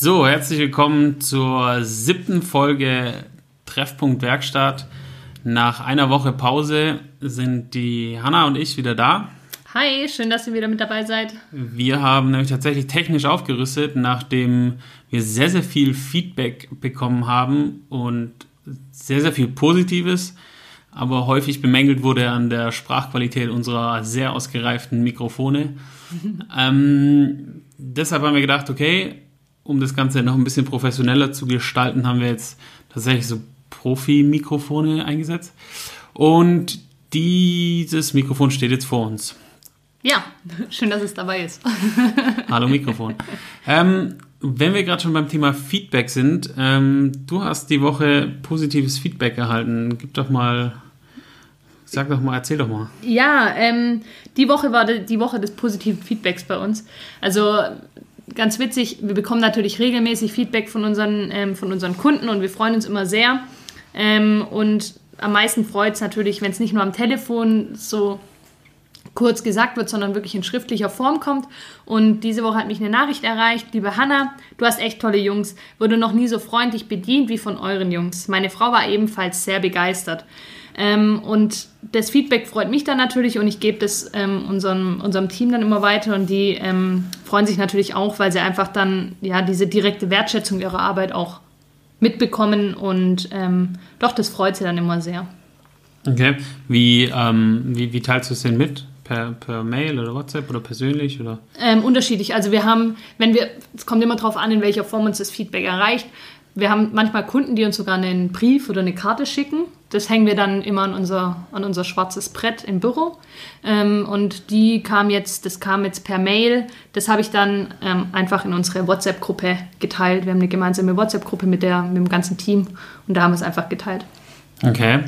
So, herzlich willkommen zur siebten Folge Treffpunkt Werkstatt. Nach einer Woche Pause sind die Hanna und ich wieder da. Hi, schön, dass ihr wieder mit dabei seid. Wir haben nämlich tatsächlich technisch aufgerüstet, nachdem wir sehr, sehr viel Feedback bekommen haben und sehr, sehr viel Positives, aber häufig bemängelt wurde an der Sprachqualität unserer sehr ausgereiften Mikrofone. ähm, deshalb haben wir gedacht, okay, um das Ganze noch ein bisschen professioneller zu gestalten, haben wir jetzt tatsächlich so Profi-Mikrofone eingesetzt. Und dieses Mikrofon steht jetzt vor uns. Ja, schön, dass es dabei ist. Hallo Mikrofon. Ähm, wenn wir gerade schon beim Thema Feedback sind, ähm, du hast die Woche positives Feedback erhalten. Gib doch mal, sag doch mal, erzähl doch mal. Ja, ähm, die Woche war die Woche des positiven Feedbacks bei uns. Also ganz witzig, wir bekommen natürlich regelmäßig Feedback von unseren, ähm, von unseren Kunden und wir freuen uns immer sehr. Ähm, und am meisten freut es natürlich, wenn es nicht nur am Telefon so kurz gesagt wird, sondern wirklich in schriftlicher Form kommt. Und diese Woche hat mich eine Nachricht erreicht. Liebe Hanna, du hast echt tolle Jungs. Wurde noch nie so freundlich bedient wie von euren Jungs. Meine Frau war ebenfalls sehr begeistert. Ähm, und das Feedback freut mich dann natürlich und ich gebe das ähm, unserem, unserem Team dann immer weiter und die ähm, freuen sich natürlich auch, weil sie einfach dann ja diese direkte Wertschätzung ihrer Arbeit auch mitbekommen und ähm, doch, das freut sie dann immer sehr. Okay, wie, ähm, wie, wie teilst du es denn mit? Per, per Mail oder WhatsApp oder persönlich? Oder? Ähm, unterschiedlich. Also wir haben, wenn wir, es kommt immer darauf an, in welcher Form uns das Feedback erreicht. Wir haben manchmal Kunden, die uns sogar einen Brief oder eine Karte schicken. Das hängen wir dann immer an unser, an unser schwarzes Brett im Büro. Ähm, und die kam jetzt, das kam jetzt per Mail. Das habe ich dann ähm, einfach in unsere WhatsApp-Gruppe geteilt. Wir haben eine gemeinsame WhatsApp-Gruppe mit, mit dem ganzen Team und da haben wir es einfach geteilt. Okay.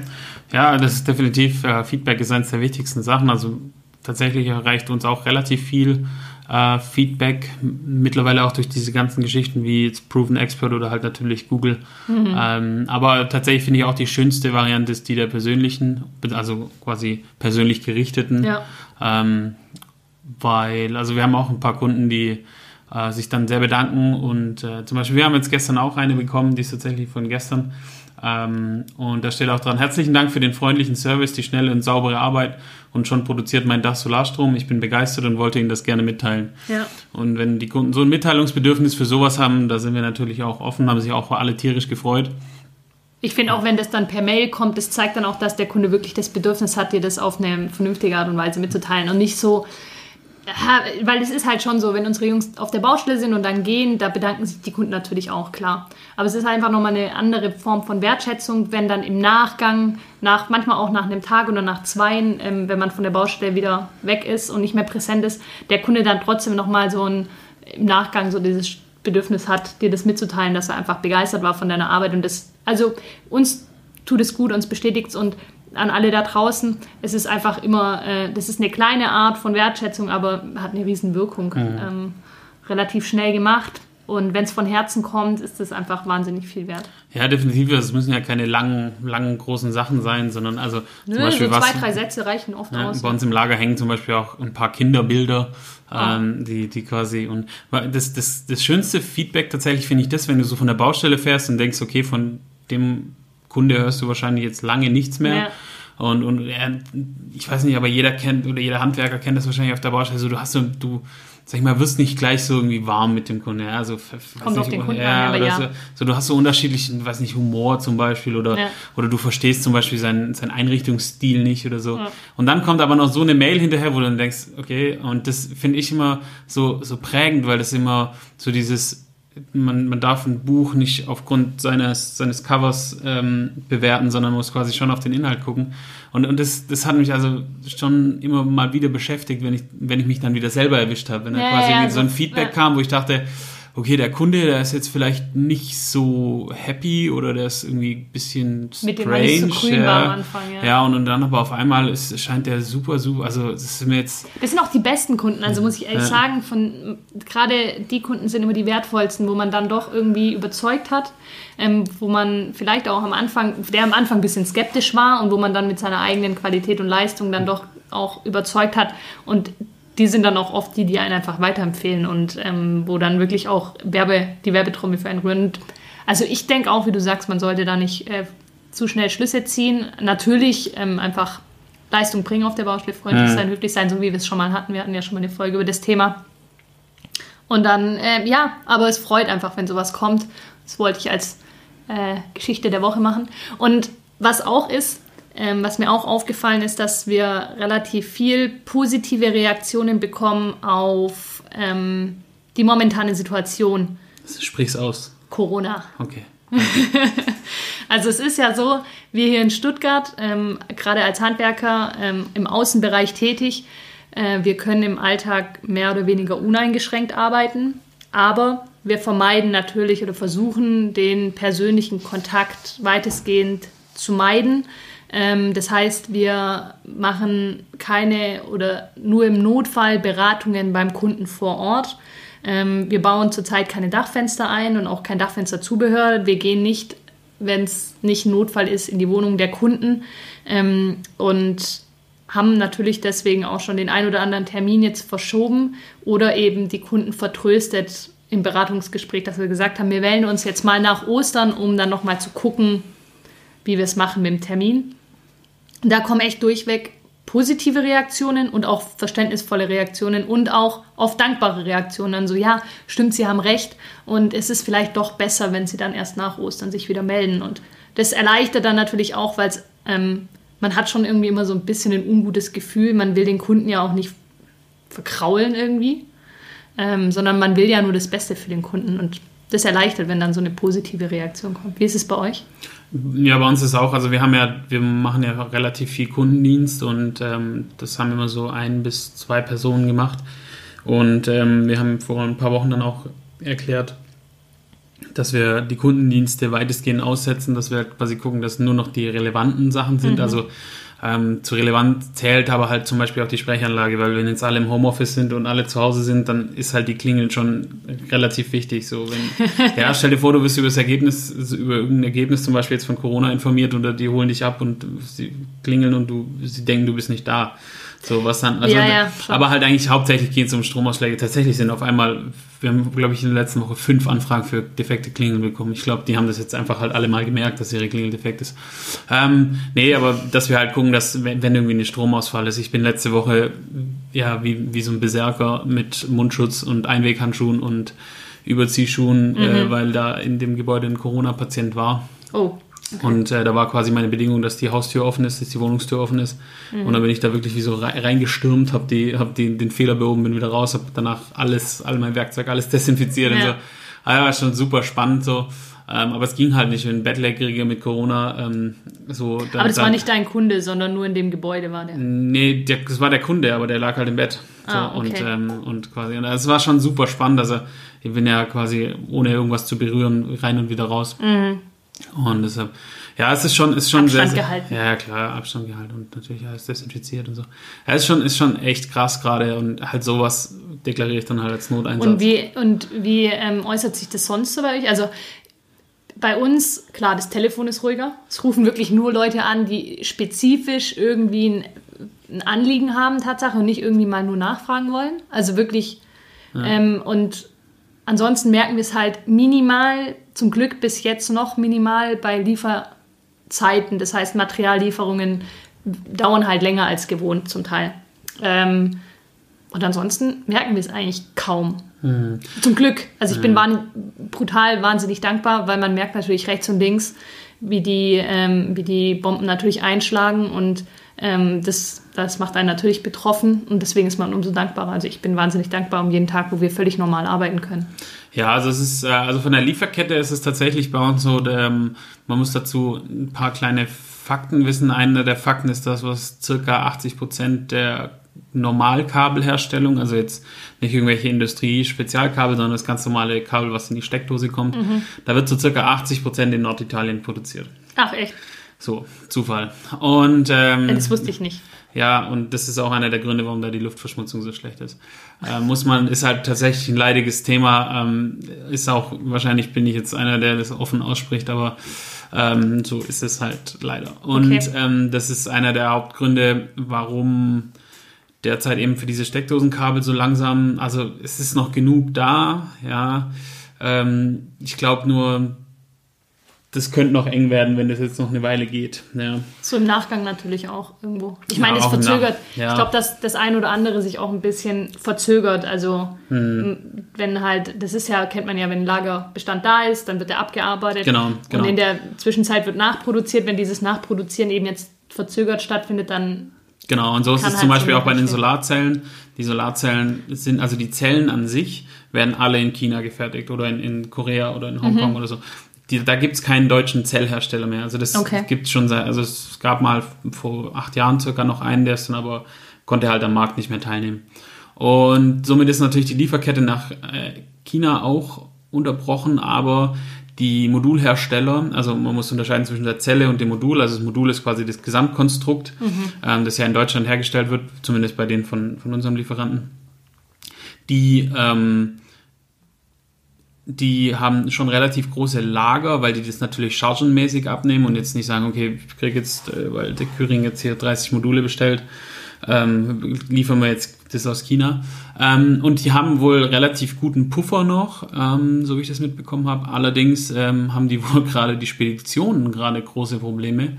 Ja, das ist definitiv, äh, Feedback ist eines der wichtigsten Sachen. Also tatsächlich erreicht uns auch relativ viel äh, Feedback, mittlerweile auch durch diese ganzen Geschichten wie jetzt Proven Expert oder halt natürlich Google. Mhm. Ähm, aber tatsächlich finde ich auch die schönste Variante ist die der persönlichen, also quasi persönlich gerichteten. Ja. Ähm, weil, also wir haben auch ein paar Kunden, die äh, sich dann sehr bedanken und äh, zum Beispiel, wir haben jetzt gestern auch eine bekommen, die ist tatsächlich von gestern. Ähm, und da steht auch dran, herzlichen Dank für den freundlichen Service, die schnelle und saubere Arbeit und schon produziert mein Dach Solarstrom. Ich bin begeistert und wollte Ihnen das gerne mitteilen. Ja. Und wenn die Kunden so ein Mitteilungsbedürfnis für sowas haben, da sind wir natürlich auch offen, haben sich auch alle tierisch gefreut. Ich finde auch, wenn das dann per Mail kommt, das zeigt dann auch, dass der Kunde wirklich das Bedürfnis hat, dir das auf eine vernünftige Art und Weise mitzuteilen und nicht so, weil es ist halt schon so, wenn unsere Jungs auf der Baustelle sind und dann gehen, da bedanken sich die Kunden natürlich auch, klar. Aber es ist einfach nochmal eine andere Form von Wertschätzung, wenn dann im Nachgang, nach, manchmal auch nach einem Tag oder nach zwei, ähm, wenn man von der Baustelle wieder weg ist und nicht mehr präsent ist, der Kunde dann trotzdem nochmal so ein, im Nachgang so dieses Bedürfnis hat, dir das mitzuteilen, dass er einfach begeistert war von deiner Arbeit. Und das, also uns tut es gut, uns bestätigt es und an alle da draußen. Es ist einfach immer, äh, das ist eine kleine Art von Wertschätzung, aber hat eine riesen Wirkung. Mhm. Ähm, relativ schnell gemacht. Und wenn es von Herzen kommt, ist das einfach wahnsinnig viel wert. Ja, definitiv. Es müssen ja keine langen, langen, großen Sachen sein, sondern also Nö, zum Beispiel so zwei, was, drei Sätze reichen oft ja, aus. Bei uns im Lager hängen zum Beispiel auch ein paar Kinderbilder, ah. ähm, die, die quasi und das, das, das schönste Feedback tatsächlich finde ich das, wenn du so von der Baustelle fährst und denkst, okay, von dem Kunde hörst du wahrscheinlich jetzt lange nichts mehr. Ja. Und, und ich weiß nicht, aber jeder kennt oder jeder Handwerker kennt das wahrscheinlich auf der Baustelle. Also du hast so, du, sag ich mal, wirst nicht gleich so irgendwie warm mit dem Kunden. Ja, also, Kommt nicht, auf den Kunden ja, an, aber ja. So, so, du hast so unterschiedlichen, weiß nicht, Humor zum Beispiel oder, ja. oder du verstehst zum Beispiel seinen, seinen Einrichtungsstil nicht oder so. Ja. Und dann kommt aber noch so eine Mail hinterher, wo du dann denkst, okay, und das finde ich immer so, so prägend, weil das immer so dieses, man, man darf ein Buch nicht aufgrund seines, seines Covers ähm, bewerten, sondern muss quasi schon auf den Inhalt gucken. Und, und das, das hat mich also schon immer mal wieder beschäftigt, wenn ich, wenn ich mich dann wieder selber erwischt habe. Wenn da ja, quasi ja, so ein Feedback ja. kam, wo ich dachte, okay, der Kunde, der ist jetzt vielleicht nicht so happy oder der ist irgendwie ein bisschen strange. Mit dem man nicht so grün ja. war am Anfang, ja. Ja, und, und dann aber auf einmal ist, scheint der super, super, also das ist mir jetzt... Das sind auch die besten Kunden, also muss ich ehrlich ja. sagen, von gerade die Kunden sind immer die wertvollsten, wo man dann doch irgendwie überzeugt hat, ähm, wo man vielleicht auch am Anfang, der am Anfang ein bisschen skeptisch war und wo man dann mit seiner eigenen Qualität und Leistung dann doch auch überzeugt hat und die sind dann auch oft die, die einen einfach weiterempfehlen und ähm, wo dann wirklich auch Werbe, die Werbetrommel für einen rühren. Also ich denke auch, wie du sagst, man sollte da nicht äh, zu schnell Schlüsse ziehen. Natürlich ähm, einfach Leistung bringen auf der Baustelle, freundlich mhm. sein, höflich sein, so wie wir es schon mal hatten. Wir hatten ja schon mal eine Folge über das Thema. Und dann, äh, ja, aber es freut einfach, wenn sowas kommt. Das wollte ich als äh, Geschichte der Woche machen. Und was auch ist, ähm, was mir auch aufgefallen ist, dass wir relativ viel positive Reaktionen bekommen auf ähm, die momentane Situation. Sprich's aus. Corona. Okay. also es ist ja so, wir hier in Stuttgart, ähm, gerade als Handwerker ähm, im Außenbereich tätig, äh, wir können im Alltag mehr oder weniger uneingeschränkt arbeiten, aber wir vermeiden natürlich oder versuchen den persönlichen Kontakt weitestgehend zu meiden. Ähm, das heißt, wir machen keine oder nur im Notfall Beratungen beim Kunden vor Ort. Ähm, wir bauen zurzeit keine Dachfenster ein und auch kein Dachfensterzubehör. Wir gehen nicht, wenn es nicht Notfall ist, in die Wohnung der Kunden ähm, und haben natürlich deswegen auch schon den ein oder anderen Termin jetzt verschoben oder eben die Kunden vertröstet im Beratungsgespräch, dass wir gesagt haben, wir wählen uns jetzt mal nach Ostern, um dann nochmal zu gucken, wie wir es machen mit dem Termin. Da kommen echt durchweg positive Reaktionen und auch verständnisvolle Reaktionen und auch oft dankbare Reaktionen. So, ja, stimmt, Sie haben recht und es ist vielleicht doch besser, wenn Sie dann erst nach Ostern sich wieder melden. Und das erleichtert dann natürlich auch, weil ähm, man hat schon irgendwie immer so ein bisschen ein ungutes Gefühl. Man will den Kunden ja auch nicht verkraulen irgendwie, ähm, sondern man will ja nur das Beste für den Kunden. Und das erleichtert, wenn dann so eine positive Reaktion kommt. Wie ist es bei euch? Ja, bei uns ist auch, also wir haben ja, wir machen ja relativ viel Kundendienst und ähm, das haben immer so ein bis zwei Personen gemacht. Und ähm, wir haben vor ein paar Wochen dann auch erklärt, dass wir die Kundendienste weitestgehend aussetzen, dass wir quasi gucken, dass nur noch die relevanten Sachen sind. Mhm. Also ähm, zu relevant zählt aber halt zum Beispiel auch die Sprechanlage, weil wenn jetzt alle im Homeoffice sind und alle zu Hause sind, dann ist halt die Klingel schon relativ wichtig. So, wenn, ja, stell dir vor, du wirst über das Ergebnis, über irgendein Ergebnis zum Beispiel jetzt von Corona informiert oder die holen dich ab und sie klingeln und du, sie denken, du bist nicht da. So was dann, also, ja, ja, aber halt eigentlich hauptsächlich geht es um Stromausschläge. Tatsächlich sind auf einmal, wir haben, glaube ich, in der letzten Woche fünf Anfragen für defekte Klingeln bekommen. Ich glaube, die haben das jetzt einfach halt alle mal gemerkt, dass ihre Klingel defekt ist. Ähm, nee, aber dass wir halt gucken, dass, wenn, wenn irgendwie ein Stromausfall ist. Ich bin letzte Woche, ja, wie, wie so ein Berserker mit Mundschutz und Einweghandschuhen und Überziehschuhen, äh, mhm. äh, weil da in dem Gebäude ein Corona-Patient war. Oh. Okay. Und äh, da war quasi meine Bedingung, dass die Haustür offen ist, dass die Wohnungstür offen ist. Mhm. Und dann bin ich da wirklich wie so reingestürmt, habe die, hab die, den Fehler behoben, bin wieder raus, habe danach alles, all mein Werkzeug, alles desinfiziert ja. und so. Also war schon super spannend so. Ähm, aber es ging halt nicht, wenn Bettlägerige mit Corona ähm, so. Dann, aber das dann, war nicht dein Kunde, sondern nur in dem Gebäude war der. Nee, der, das war der Kunde, aber der lag halt im Bett. So, ah, okay. und, ähm, und quasi. Und es war schon super spannend. Also ich bin ja quasi ohne irgendwas zu berühren rein und wieder raus. Mhm. Und deshalb, ja, es ist schon, ist schon Abstand sehr, gehalten. Ja, klar, Abstand gehalten und natürlich alles desinfiziert und so. Ja, ist schon, ist schon echt krass gerade und halt sowas deklariere ich dann halt als Noteinsatz. Und wie, und wie ähm, äußert sich das sonst so bei euch? Also bei uns, klar, das Telefon ist ruhiger. Es rufen wirklich nur Leute an, die spezifisch irgendwie ein, ein Anliegen haben, Tatsache, und nicht irgendwie mal nur nachfragen wollen. Also wirklich, ja. ähm, und ansonsten merken wir es halt minimal zum Glück bis jetzt noch minimal bei Lieferzeiten. Das heißt, Materiallieferungen dauern halt länger als gewohnt zum Teil. Ähm, und ansonsten merken wir es eigentlich kaum. Mhm. Zum Glück. Also ich bin wahn brutal wahnsinnig dankbar, weil man merkt natürlich rechts und links, wie die, ähm, wie die Bomben natürlich einschlagen und ähm, das, das macht einen natürlich betroffen und deswegen ist man umso dankbarer. Also ich bin wahnsinnig dankbar um jeden Tag, wo wir völlig normal arbeiten können. Ja, also es ist, äh, also von der Lieferkette ist es tatsächlich bei uns so, ähm, man muss dazu ein paar kleine Fakten wissen. Einer der Fakten ist das, was circa 80 Prozent der Normalkabelherstellung, also jetzt nicht irgendwelche Industrie-Spezialkabel, sondern das ganz normale Kabel, was in die Steckdose kommt, mhm. da wird so circa 80 Prozent in Norditalien produziert. Ach echt? So, Zufall. Und ähm, das wusste ich nicht. Ja, und das ist auch einer der Gründe, warum da die Luftverschmutzung so schlecht ist. Äh, muss man, ist halt tatsächlich ein leidiges Thema. Ähm, ist auch, wahrscheinlich bin ich jetzt einer, der das offen ausspricht, aber ähm, so ist es halt leider. Und okay. ähm, das ist einer der Hauptgründe, warum derzeit eben für diese Steckdosenkabel so langsam, also es ist noch genug da, ja. Ähm, ich glaube nur, das könnte noch eng werden, wenn das jetzt noch eine Weile geht. Ja. So im Nachgang natürlich auch irgendwo. Ich meine, ja, es verzögert. Ja. Ich glaube, dass das ein oder andere sich auch ein bisschen verzögert. Also hm. wenn halt, das ist ja, kennt man ja, wenn ein Lagerbestand da ist, dann wird er abgearbeitet. Genau, genau. Und in der Zwischenzeit wird nachproduziert. Wenn dieses Nachproduzieren eben jetzt verzögert stattfindet, dann Genau, und so ist es halt zum Beispiel auch bei den Solarzellen. Die Solarzellen sind, also die Zellen an sich werden alle in China gefertigt oder in, in Korea oder in Hongkong mhm. oder so die, da gibt es keinen deutschen Zellhersteller mehr. Also das okay. gibt es schon seit, also es gab mal vor acht Jahren circa noch einen, der ist dann aber konnte halt am Markt nicht mehr teilnehmen. Und somit ist natürlich die Lieferkette nach äh, China auch unterbrochen, aber die Modulhersteller, also man muss unterscheiden zwischen der Zelle und dem Modul, also das Modul ist quasi das Gesamtkonstrukt, mhm. ähm, das ja in Deutschland hergestellt wird, zumindest bei denen von, von unserem Lieferanten. Die ähm, die haben schon relativ große Lager, weil die das natürlich chargenmäßig abnehmen und jetzt nicht sagen, okay, ich kriege jetzt, äh, weil der Küring jetzt hier 30 Module bestellt, ähm, liefern wir jetzt das aus China. Ähm, und die haben wohl relativ guten Puffer noch, ähm, so wie ich das mitbekommen habe. Allerdings ähm, haben die wohl gerade die Speditionen gerade große Probleme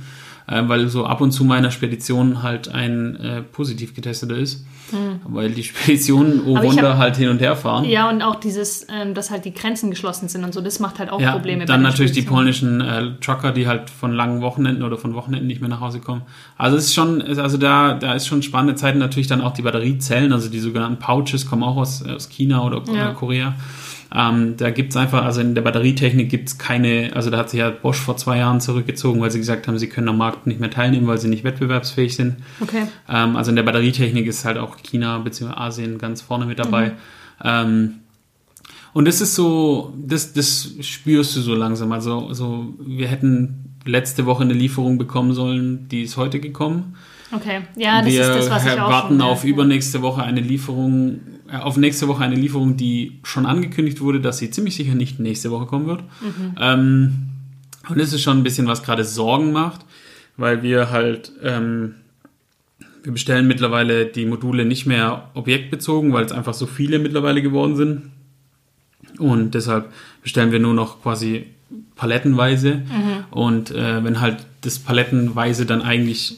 äh, weil so ab und zu meiner Spedition halt ein äh, positiv getesteter ist, mhm. weil die Speditionen oh Wunder halt hin und her fahren. Ja, und auch dieses, ähm, dass halt die Grenzen geschlossen sind und so, das macht halt auch ja, Probleme. Dann natürlich die polnischen äh, Trucker, die halt von langen Wochenenden oder von Wochenenden nicht mehr nach Hause kommen. Also es ist schon, also da, da ist schon spannende Zeiten. Natürlich dann auch die Batteriezellen, also die sogenannten Pouches kommen auch aus, aus China oder ja. Korea. Ähm, da gibt es einfach, also in der Batterietechnik gibt es keine, also da hat sich ja Bosch vor zwei Jahren zurückgezogen, weil sie gesagt haben, sie können am Markt nicht mehr teilnehmen, weil sie nicht wettbewerbsfähig sind. Okay. Ähm, also in der Batterietechnik ist halt auch China bzw. Asien ganz vorne mit dabei. Mhm. Ähm, und das ist so, das, das spürst du so langsam. Also so, wir hätten letzte Woche eine Lieferung bekommen sollen, die ist heute gekommen. Okay, ja, das wir ist das, was ich auch warten auf übernächste Woche eine Lieferung, auf nächste Woche eine Lieferung, die schon angekündigt wurde, dass sie ziemlich sicher nicht nächste Woche kommen wird. Mhm. Ähm, und das ist schon ein bisschen, was gerade Sorgen macht, weil wir halt, ähm, wir bestellen mittlerweile die Module nicht mehr objektbezogen, weil es einfach so viele mittlerweile geworden sind. Und deshalb bestellen wir nur noch quasi palettenweise. Mhm. Und äh, wenn halt das palettenweise dann eigentlich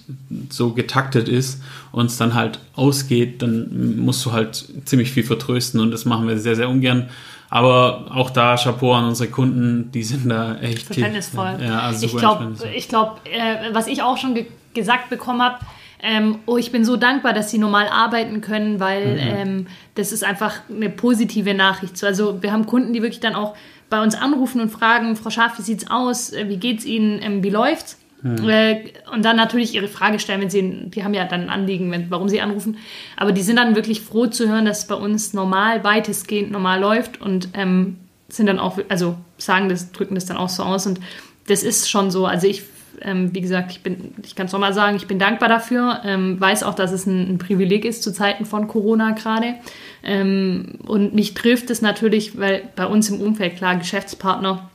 so getaktet ist und es dann halt ausgeht, dann musst du halt ziemlich viel vertrösten und das machen wir sehr, sehr ungern. Aber auch da Chapeau an unsere Kunden, die sind da echt verständnisvoll. Ja, also ich glaube, glaub, äh, was ich auch schon ge gesagt bekommen habe, ähm, oh, ich bin so dankbar, dass sie normal arbeiten können, weil mhm. ähm, das ist einfach eine positive Nachricht. Also wir haben Kunden, die wirklich dann auch bei uns anrufen und fragen, Frau Schaf, wie sieht's aus? Äh, wie geht's Ihnen? Ähm, wie läuft's? Mhm. Und dann natürlich ihre Frage stellen, wenn sie, die haben ja dann ein Anliegen, wenn, warum sie anrufen. Aber die sind dann wirklich froh zu hören, dass es bei uns normal, weitestgehend normal läuft und ähm, sind dann auch, also sagen das, drücken das dann auch so aus. Und das ist schon so. Also ich, ähm, wie gesagt, ich bin, ich kann es nochmal sagen, ich bin dankbar dafür. Ähm, weiß auch, dass es ein, ein, Privileg ist zu Zeiten von Corona gerade. Ähm, und mich trifft es natürlich, weil bei uns im Umfeld klar Geschäftspartner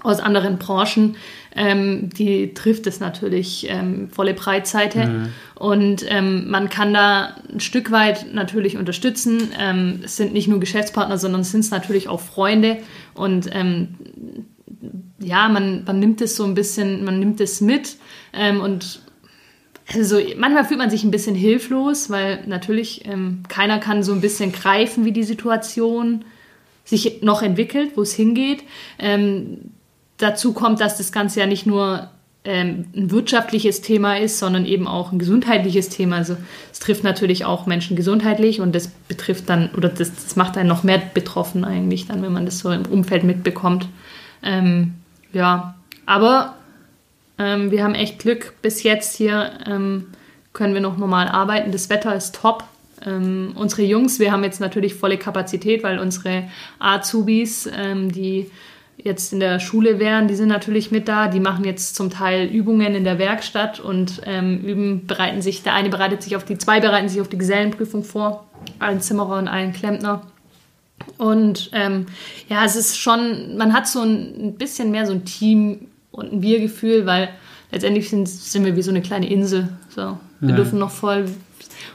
aus anderen Branchen, ähm, die trifft es natürlich ähm, volle Breitseite. Mhm. Und ähm, man kann da ein Stück weit natürlich unterstützen. Es sind nicht nur Geschäftspartner, sondern es sind natürlich auch Freunde. Und ja, man, man nimmt es so ein bisschen, man nimmt es mit. Ähm, und also manchmal fühlt man sich ein bisschen hilflos, weil natürlich keiner kann so ein bisschen greifen, wie die Situation sich noch entwickelt, wo es hingeht. Ähm, dazu kommt, dass das Ganze ja nicht nur ähm, ein wirtschaftliches Thema ist, sondern eben auch ein gesundheitliches Thema. Also es trifft natürlich auch Menschen gesundheitlich und das betrifft dann, oder das, das macht einen noch mehr betroffen eigentlich dann, wenn man das so im Umfeld mitbekommt. Ähm, ja, aber ähm, wir haben echt Glück. Bis jetzt hier ähm, können wir noch normal arbeiten. Das Wetter ist top. Ähm, unsere Jungs, wir haben jetzt natürlich volle Kapazität, weil unsere Azubis, ähm, die jetzt in der Schule wären, die sind natürlich mit da. Die machen jetzt zum Teil Übungen in der Werkstatt und ähm, üben, bereiten sich, der eine bereitet sich auf die, zwei bereiten sich auf die Gesellenprüfung vor, ein Zimmerer und ein Klempner. Und ähm, ja, es ist schon, man hat so ein, bisschen mehr so ein Team und ein Wir-Gefühl, weil letztendlich sind, sind wir wie so eine kleine Insel. So. Wir ja. dürfen noch voll.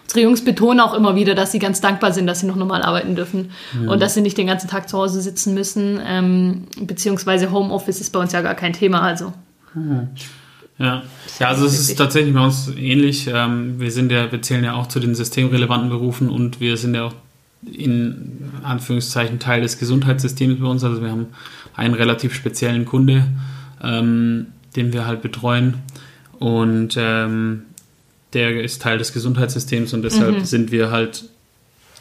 Unsere Jungs betonen auch immer wieder, dass sie ganz dankbar sind, dass sie noch normal arbeiten dürfen ja. und dass sie nicht den ganzen Tag zu Hause sitzen müssen. Ähm, beziehungsweise Homeoffice ist bei uns ja gar kein Thema. Also. Ja, ja also es ist tatsächlich bei uns ähnlich. Ähm, wir sind ja, wir zählen ja auch zu den systemrelevanten Berufen und wir sind ja auch in Anführungszeichen Teil des Gesundheitssystems bei uns. Also wir haben einen relativ speziellen Kunde, ähm, den wir halt betreuen. Und ähm, der ist Teil des Gesundheitssystems und deshalb mhm. sind wir halt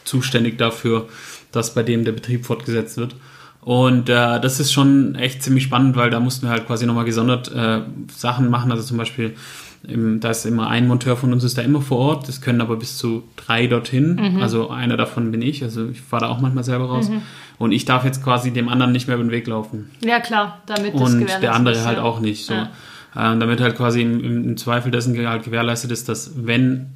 zuständig dafür, dass bei dem der Betrieb fortgesetzt wird. Und äh, das ist schon echt ziemlich spannend, weil da mussten wir halt quasi nochmal gesondert äh, Sachen machen. Also zum Beispiel, im, da ist immer ein Monteur von uns ist da immer vor Ort. Das können aber bis zu drei dorthin. Mhm. Also einer davon bin ich. Also ich fahre da auch manchmal selber raus. Mhm. Und ich darf jetzt quasi dem anderen nicht mehr über den Weg laufen. Ja klar, damit das Und der andere ist, halt ja. auch nicht. So. Ja. Ähm, damit halt quasi im, im, Zweifel dessen halt gewährleistet ist, dass wenn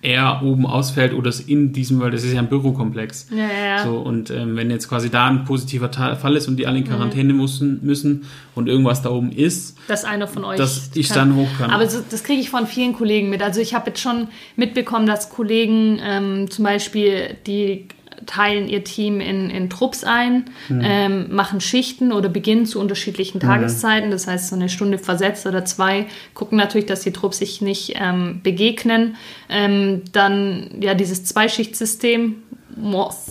er oben ausfällt oder es in diesem, weil das ist ja ein Bürokomplex. Ja, ja. So, und ähm, wenn jetzt quasi da ein positiver Fall ist und die alle in. Quarantäne mhm. müssen, müssen und irgendwas da oben ist, dass einer von euch dass ich kann. dann hoch kann. Aber so, das kriege ich von vielen Kollegen mit. Also ich habe jetzt schon mitbekommen, dass Kollegen ähm, zum Beispiel die teilen ihr Team in, in Trupps ein, mhm. ähm, machen Schichten oder beginnen zu unterschiedlichen Tageszeiten, das heißt so eine Stunde versetzt oder zwei, gucken natürlich, dass die Trupps sich nicht ähm, begegnen. Ähm, dann ja dieses Zweischichtsystem,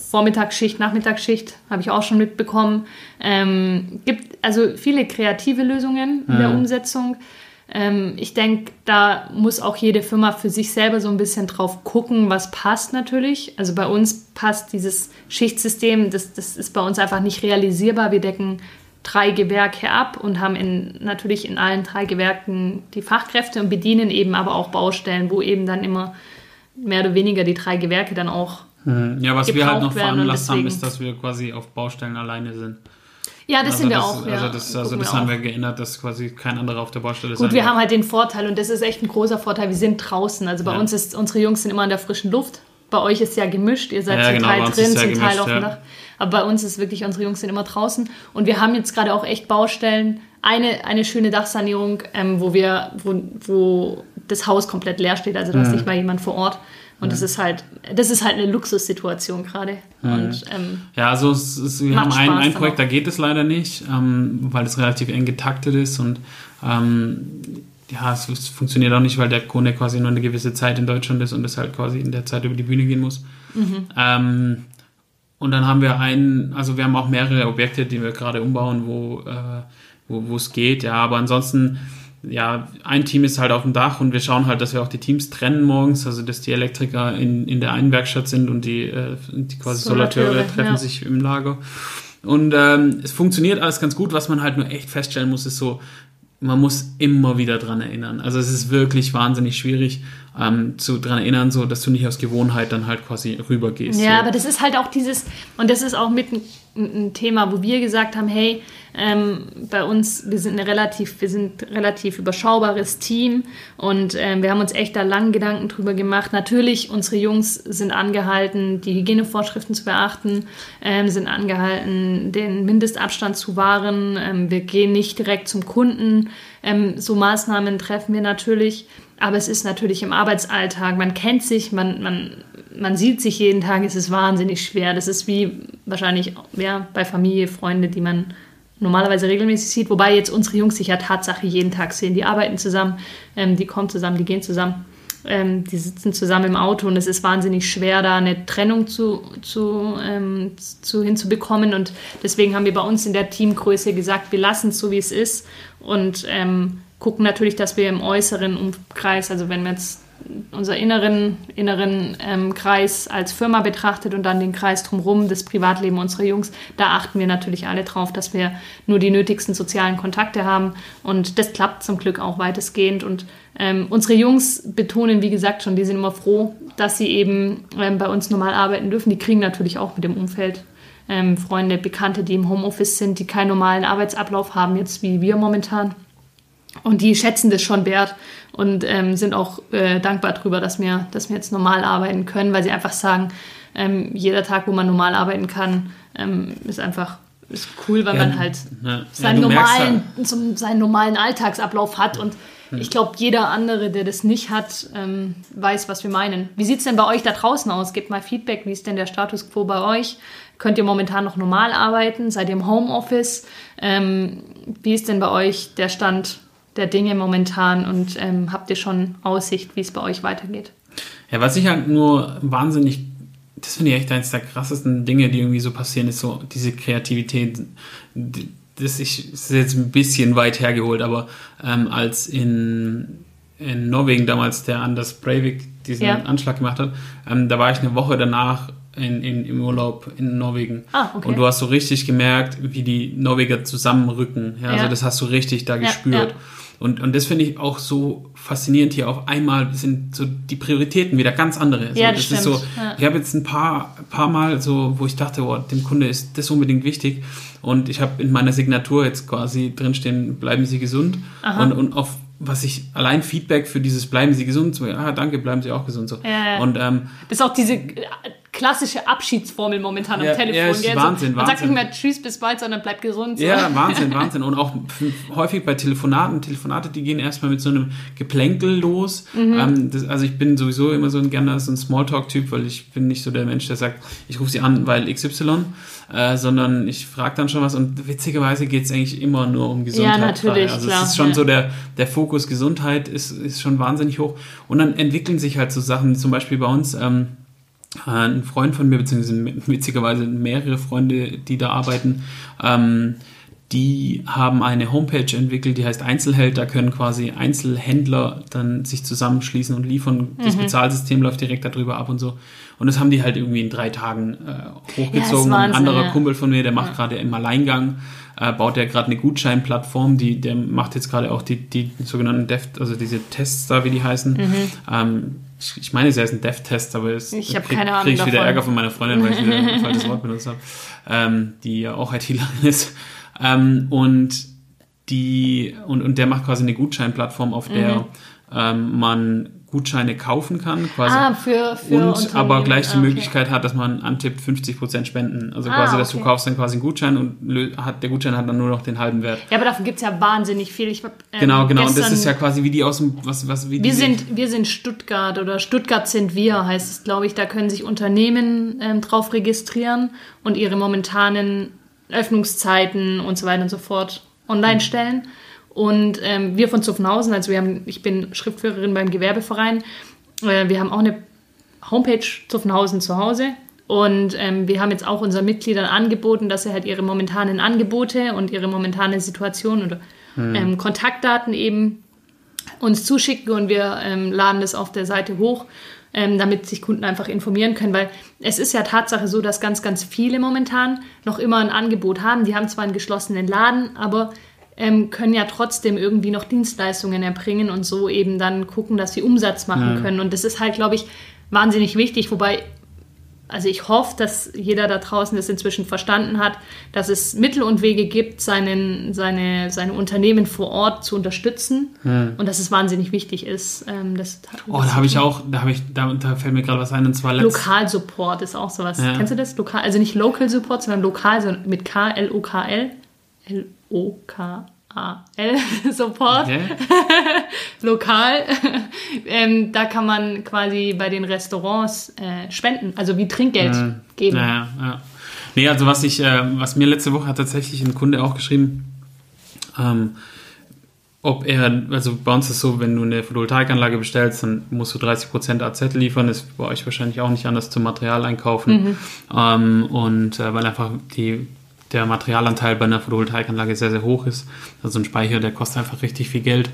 Vormittagsschicht, Nachmittagsschicht, habe ich auch schon mitbekommen. Ähm, gibt also viele kreative Lösungen in der Umsetzung. Ähm, ich denke, da muss auch jede Firma für sich selber so ein bisschen drauf gucken, was passt natürlich. Also bei uns passt dieses Schichtsystem, das, das ist bei uns einfach nicht realisierbar. Wir decken drei Gewerke ab und haben in, natürlich in allen drei Gewerken die Fachkräfte und bedienen eben aber auch Baustellen, wo eben dann immer mehr oder weniger die drei Gewerke dann auch. Mhm. Ja, was wir halt noch veranlasst haben, ist, dass wir quasi auf Baustellen alleine sind. Ja, das also sind wir das, auch. Also ja. das, also das haben wir geändert, dass quasi kein anderer auf der Baustelle ist. Gut, wir haben halt den Vorteil und das ist echt ein großer Vorteil, wir sind draußen. Also bei ja. uns ist, unsere Jungs sind immer in der frischen Luft. Bei euch ist ja gemischt, ihr seid ja, zum genau, Teil drin, zum gemischt, Teil auf dem Dach. Aber bei uns ist wirklich, unsere Jungs sind immer draußen. Und wir haben jetzt gerade auch echt Baustellen. Eine, eine schöne Dachsanierung, ähm, wo wir, wo, wo das Haus komplett leer steht, also da ist mhm. nicht mal jemand vor Ort. Und das ist halt, das ist halt eine Luxussituation gerade. Und, ähm, ja, also es, es, wir haben ein, ein Projekt, da geht es leider nicht, ähm, weil es relativ eng getaktet ist und ähm, ja, es, es, funktioniert auch nicht, weil der Kunde quasi nur eine gewisse Zeit in Deutschland ist und es halt quasi in der Zeit über die Bühne gehen muss. Mhm. Ähm, und dann haben wir einen, also wir haben auch mehrere Objekte, die wir gerade umbauen, wo, äh, wo es geht, ja, aber ansonsten ja, ein Team ist halt auf dem Dach und wir schauen halt, dass wir auch die Teams trennen morgens, also dass die Elektriker in, in der einen Werkstatt sind und die, äh, die quasi Solateure, Solateure treffen ja. sich im Lager. Und ähm, es funktioniert alles ganz gut. Was man halt nur echt feststellen muss, ist so, man muss immer wieder dran erinnern. Also es ist wirklich wahnsinnig schwierig, ähm, zu dran erinnern, so dass du nicht aus Gewohnheit dann halt quasi rübergehst. Ja, so. aber das ist halt auch dieses, und das ist auch mit ein, ein Thema, wo wir gesagt haben, hey, ähm, bei uns, wir sind, eine relativ, wir sind relativ überschaubares Team und ähm, wir haben uns echt da lange Gedanken drüber gemacht. Natürlich, unsere Jungs sind angehalten, die Hygienevorschriften zu beachten, ähm, sind angehalten, den Mindestabstand zu wahren. Ähm, wir gehen nicht direkt zum Kunden. Ähm, so Maßnahmen treffen wir natürlich. Aber es ist natürlich im Arbeitsalltag, man kennt sich, man, man, man sieht sich jeden Tag, es ist wahnsinnig schwer. Das ist wie wahrscheinlich ja, bei Familie, Freunde, die man normalerweise regelmäßig sieht, wobei jetzt unsere Jungs sich ja Tatsache jeden Tag sehen. Die arbeiten zusammen, ähm, die kommen zusammen, die gehen zusammen, ähm, die sitzen zusammen im Auto und es ist wahnsinnig schwer, da eine Trennung zu, zu, ähm, zu hinzubekommen. Und deswegen haben wir bei uns in der Teamgröße gesagt, wir lassen es so, wie es ist und ähm, gucken natürlich, dass wir im äußeren Umkreis, also wenn wir jetzt unser inneren, inneren ähm, Kreis als Firma betrachtet und dann den Kreis drumherum, das Privatleben unserer Jungs, da achten wir natürlich alle drauf, dass wir nur die nötigsten sozialen Kontakte haben. Und das klappt zum Glück auch weitestgehend. Und ähm, unsere Jungs betonen, wie gesagt, schon, die sind immer froh, dass sie eben ähm, bei uns normal arbeiten dürfen. Die kriegen natürlich auch mit dem Umfeld ähm, Freunde, Bekannte, die im Homeoffice sind, die keinen normalen Arbeitsablauf haben, jetzt wie wir momentan. Und die schätzen das schon wert und ähm, sind auch äh, dankbar darüber, dass wir, dass wir jetzt normal arbeiten können, weil sie einfach sagen, ähm, jeder Tag, wo man normal arbeiten kann, ähm, ist einfach ist cool, weil ja, man halt ja, seinen, normalen, halt. seinen normalen Alltagsablauf hat und ich glaube, jeder andere, der das nicht hat, ähm, weiß, was wir meinen. Wie sieht es denn bei euch da draußen aus? Gebt mal Feedback. Wie ist denn der Status quo bei euch? Könnt ihr momentan noch normal arbeiten? Seid ihr im Homeoffice? Ähm, wie ist denn bei euch der Stand der Dinge momentan und ähm, habt ihr schon Aussicht, wie es bei euch weitergeht? Ja, was ich halt nur wahnsinnig, das finde ich echt eines der krassesten Dinge, die irgendwie so passieren, ist so diese Kreativität. Das ist jetzt ein bisschen weit hergeholt, aber ähm, als in, in Norwegen damals der Anders Breivik diesen ja. Anschlag gemacht hat, ähm, da war ich eine Woche danach in, in, im Urlaub in Norwegen. Ah, okay. Und du hast so richtig gemerkt, wie die Norweger zusammenrücken. Ja, also ja. Also das hast du richtig da gespürt. Ja, und, und das finde ich auch so faszinierend hier. Auf einmal sind so die Prioritäten wieder ganz andere. Ja, das, das ist so, Ich habe jetzt ein paar, paar Mal so, wo ich dachte, oh, dem Kunde ist das unbedingt wichtig. Und ich habe in meiner Signatur jetzt quasi drinstehen, bleiben Sie gesund. Und, und auf was ich allein Feedback für dieses bleiben Sie gesund, so, ah, danke, bleiben Sie auch gesund. So. Ja, und ähm, das ist auch diese klassische Abschiedsformel momentan ja, am Telefon. Ja, ist gell? Wahnsinn, Man sagt nicht mehr Tschüss, bis bald, sondern bleib gesund. So. Ja, Wahnsinn, Wahnsinn. Und auch häufig bei Telefonaten, Telefonate, die gehen erstmal mit so einem Geplänkel los. Mhm. Ähm, das, also ich bin sowieso immer so ein gerne so ein Smalltalk-Typ, weil ich bin nicht so der Mensch, der sagt, ich rufe sie an, weil XY, äh, sondern ich frage dann schon was und witzigerweise geht es eigentlich immer nur um Gesundheit. Ja, natürlich, also klar. es ist schon ja. so der, der Fokus Gesundheit ist, ist schon wahnsinnig hoch. Und dann entwickeln sich halt so Sachen, zum Beispiel bei uns, ähm, ein Freund von mir, beziehungsweise witzigerweise mehrere Freunde, die da arbeiten, ähm, die haben eine Homepage entwickelt, die heißt Einzelheld. Da können quasi Einzelhändler dann sich zusammenschließen und liefern. Mhm. Das Bezahlsystem läuft direkt darüber ab und so. Und das haben die halt irgendwie in drei Tagen äh, hochgezogen. Ja, ein anderer ja. Kumpel von mir, der macht ja. gerade im Alleingang, äh, baut der gerade eine Gutscheinplattform, die, der macht jetzt gerade auch die, die sogenannten Dev, also diese Tests da, wie die heißen. Mhm. Ähm, ich, meine, es ist ein Dev-Test, aber es ich habe keine Ahnung. Kriege ich wieder Ärger von meiner Freundin, weil ich wieder ein falsches Wort benutzt habe, ähm, die ja auch ITlerin ist. Ähm, und die und, und der macht quasi eine Gutscheinplattform, auf der mhm. ähm, man Gutscheine kaufen kann, quasi. Ah, für, für und aber gleich die ah, okay. Möglichkeit hat, dass man antippt 50% Spenden. Also ah, quasi, dass okay. du kaufst dann quasi einen Gutschein und hat, der Gutschein hat dann nur noch den halben Wert. Ja, aber davon gibt es ja wahnsinnig viel. Ich, ähm, genau, genau. Und das ist ja quasi wie die aus dem, was, was, wie wir sind, wir sind Stuttgart oder Stuttgart sind wir, heißt es, glaube ich. Da können sich Unternehmen ähm, drauf registrieren und ihre momentanen Öffnungszeiten und so weiter und so fort online mhm. stellen. Und ähm, wir von Zuffenhausen, also wir haben, ich bin Schriftführerin beim Gewerbeverein, äh, wir haben auch eine Homepage Zuffenhausen zu Hause. Und ähm, wir haben jetzt auch unseren Mitgliedern angeboten, dass sie halt ihre momentanen Angebote und ihre momentane Situation oder hm. ähm, Kontaktdaten eben uns zuschicken und wir ähm, laden das auf der Seite hoch, ähm, damit sich Kunden einfach informieren können, weil es ist ja Tatsache so, dass ganz, ganz viele momentan noch immer ein Angebot haben. Die haben zwar einen geschlossenen Laden, aber ähm, können ja trotzdem irgendwie noch Dienstleistungen erbringen und so eben dann gucken, dass sie Umsatz machen ja. können. Und das ist halt, glaube ich, wahnsinnig wichtig, wobei also ich hoffe, dass jeder da draußen das inzwischen verstanden hat, dass es Mittel und Wege gibt, seinen, seine, seine Unternehmen vor Ort zu unterstützen hm. und dass es wahnsinnig wichtig ist. Ähm, das oh, da habe ich auch, da habe ich, da, da, fällt mir gerade was ein und zwar Lokalsupport ist auch sowas. Ja. Kennst du das? Lokal, also nicht Local Support, sondern lokal, sondern mit K L O K L. L-O-K-A-L Support, okay. lokal. ähm, da kann man quasi bei den Restaurants äh, spenden, also wie Trinkgeld mhm. geben. Ja, ja. Nee, also was ich, äh, was mir letzte Woche hat tatsächlich ein Kunde auch geschrieben, ähm, ob er, also bei uns ist es so, wenn du eine Photovoltaikanlage bestellst, dann musst du 30% AZ liefern, ist bei euch wahrscheinlich auch nicht anders zum Material einkaufen. Mhm. Ähm, und äh, weil einfach die der Materialanteil bei einer Photovoltaikanlage sehr, sehr hoch ist. Also ein Speicher, der kostet einfach richtig viel Geld.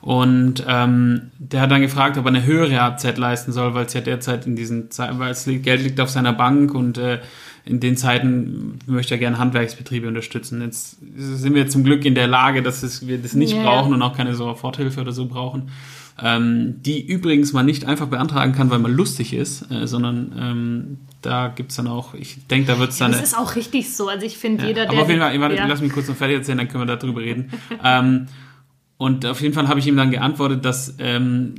Und ähm, der hat dann gefragt, ob er eine höhere AZ leisten soll, weil es ja derzeit in diesen Zeiten, weil es Geld liegt auf seiner Bank und äh, in den Zeiten möchte er gerne Handwerksbetriebe unterstützen. Jetzt sind wir zum Glück in der Lage, dass es, wir das nicht yeah. brauchen und auch keine so Soforthilfe oder so brauchen ähm, die übrigens man nicht einfach beantragen kann, weil man lustig ist, äh, sondern ähm, da gibt es dann auch, ich denke, da wird es dann. das ist auch richtig so. Also ich finde, ja, jeder, der. Aber auf jeden Fall, warte, ja. lass mich kurz noch fertig erzählen, dann können wir darüber reden. ähm, und auf jeden Fall habe ich ihm dann geantwortet, dass ähm,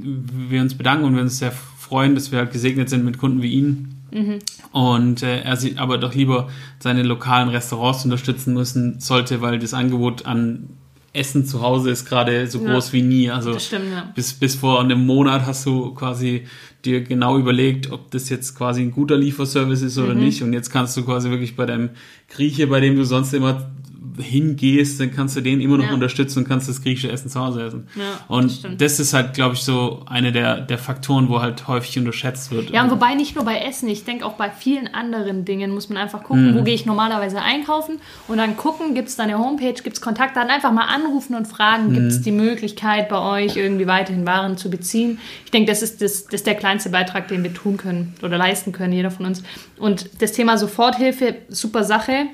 wir uns bedanken und wir uns sehr freuen, dass wir halt gesegnet sind mit Kunden wie Ihnen. Mhm. Und äh, er sieht aber doch lieber seine lokalen Restaurants unterstützen müssen sollte, weil das Angebot an Essen zu Hause ist gerade so groß ja, wie nie. Also stimmt, ja. bis, bis vor einem Monat hast du quasi dir genau überlegt, ob das jetzt quasi ein guter Lieferservice ist oder mhm. nicht. Und jetzt kannst du quasi wirklich bei deinem Grieche, bei dem du sonst immer hingehst, dann kannst du den immer noch ja. unterstützen und kannst das griechische Essen zu Hause essen. Ja, und das, das, ist halt, glaube ich, so eine der, der Faktoren, wo halt häufig unterschätzt wird. Ja, und wobei nicht nur bei Essen, ich denke auch bei vielen anderen Dingen muss man einfach gucken, mhm. wo gehe ich normalerweise einkaufen und dann gucken, gibt es da eine Homepage, gibt es Kontakte, dann einfach mal anrufen und fragen, mhm. gibt es die Möglichkeit bei euch irgendwie weiterhin Waren zu beziehen. Ich denke, das ist, das, das ist der kleinste Beitrag, den wir tun können oder leisten können, jeder von uns. Und das Thema Soforthilfe, super Sache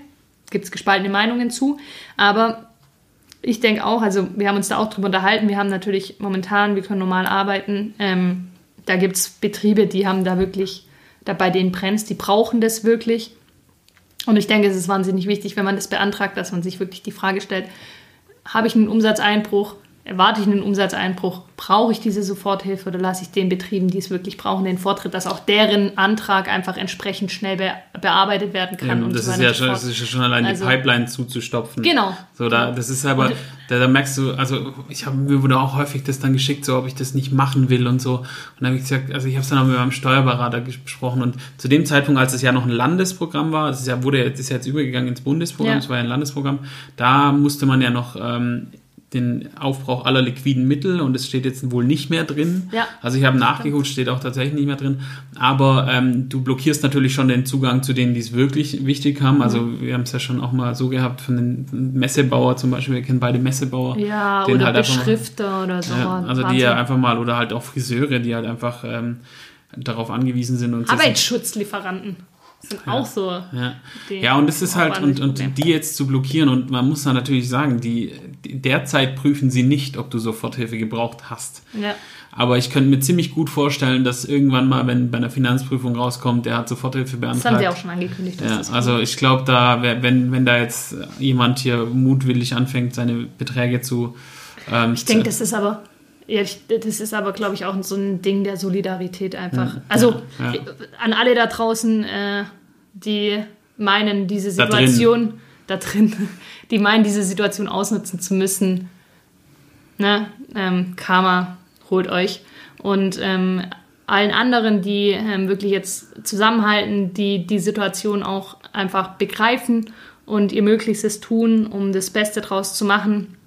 gibt es gespaltene Meinungen zu. Aber ich denke auch, also wir haben uns da auch drüber unterhalten. Wir haben natürlich momentan, wir können normal arbeiten. Ähm, da gibt es Betriebe, die haben da wirklich, da bei denen brennt die brauchen das wirklich. Und ich denke, es ist wahnsinnig wichtig, wenn man das beantragt, dass man sich wirklich die Frage stellt, habe ich einen Umsatzeinbruch? Erwarte ich einen Umsatzeinbruch, brauche ich diese Soforthilfe oder lasse ich den Betrieben, die es wirklich brauchen, den Vortritt, dass auch deren Antrag einfach entsprechend schnell be bearbeitet werden kann. Ja, das, ist ja schon, das ist ja schon allein also, die Pipeline zuzustopfen. Genau. So, da, das ist aber, da, da merkst du, also ich habe mir wurde auch häufig das dann geschickt, so ob ich das nicht machen will und so. Und dann habe ich gesagt, also ich habe es dann auch mit meinem Steuerberater gesprochen und zu dem Zeitpunkt, als es ja noch ein Landesprogramm war, es ist ja, wurde, ist ja jetzt übergegangen ins Bundesprogramm, es ja. war ja ein Landesprogramm, da musste man ja noch ähm, den Aufbrauch aller liquiden Mittel und es steht jetzt wohl nicht mehr drin. Ja. Also ich habe nachgeguckt, steht auch tatsächlich nicht mehr drin. Aber ähm, du blockierst natürlich schon den Zugang zu denen, die es wirklich wichtig haben. Also mhm. wir haben es ja schon auch mal so gehabt von den Messebauer zum Beispiel. Wir kennen beide Messebauer. Ja, oder halt Beschrifter mal, oder so. Ja, also die ja einfach mal, oder halt auch Friseure, die halt einfach ähm, darauf angewiesen sind. Und Arbeitsschutzlieferanten sind ja. auch so. Ja, ja und es ist halt, und, und die jetzt zu blockieren, und man muss da natürlich sagen, die, derzeit prüfen sie nicht, ob du Soforthilfe gebraucht hast. Ja. Aber ich könnte mir ziemlich gut vorstellen, dass irgendwann mal, wenn bei einer Finanzprüfung rauskommt, der hat Soforthilfe beantragt. Das haben sie auch schon angekündigt. Ja, also ich glaube, da, wenn, wenn da jetzt jemand hier mutwillig anfängt, seine Beträge zu. Ähm, ich denke, das ist aber ja, das ist aber, glaube ich, auch so ein Ding der Solidarität einfach. Ja, also ja, an alle da draußen, äh, die meinen, diese Situation da. Da drin, die meinen, diese Situation ausnutzen zu müssen. Ne? Ähm, Karma holt euch. Und ähm, allen anderen, die ähm, wirklich jetzt zusammenhalten, die die Situation auch einfach begreifen und ihr Möglichstes tun, um das Beste draus zu machen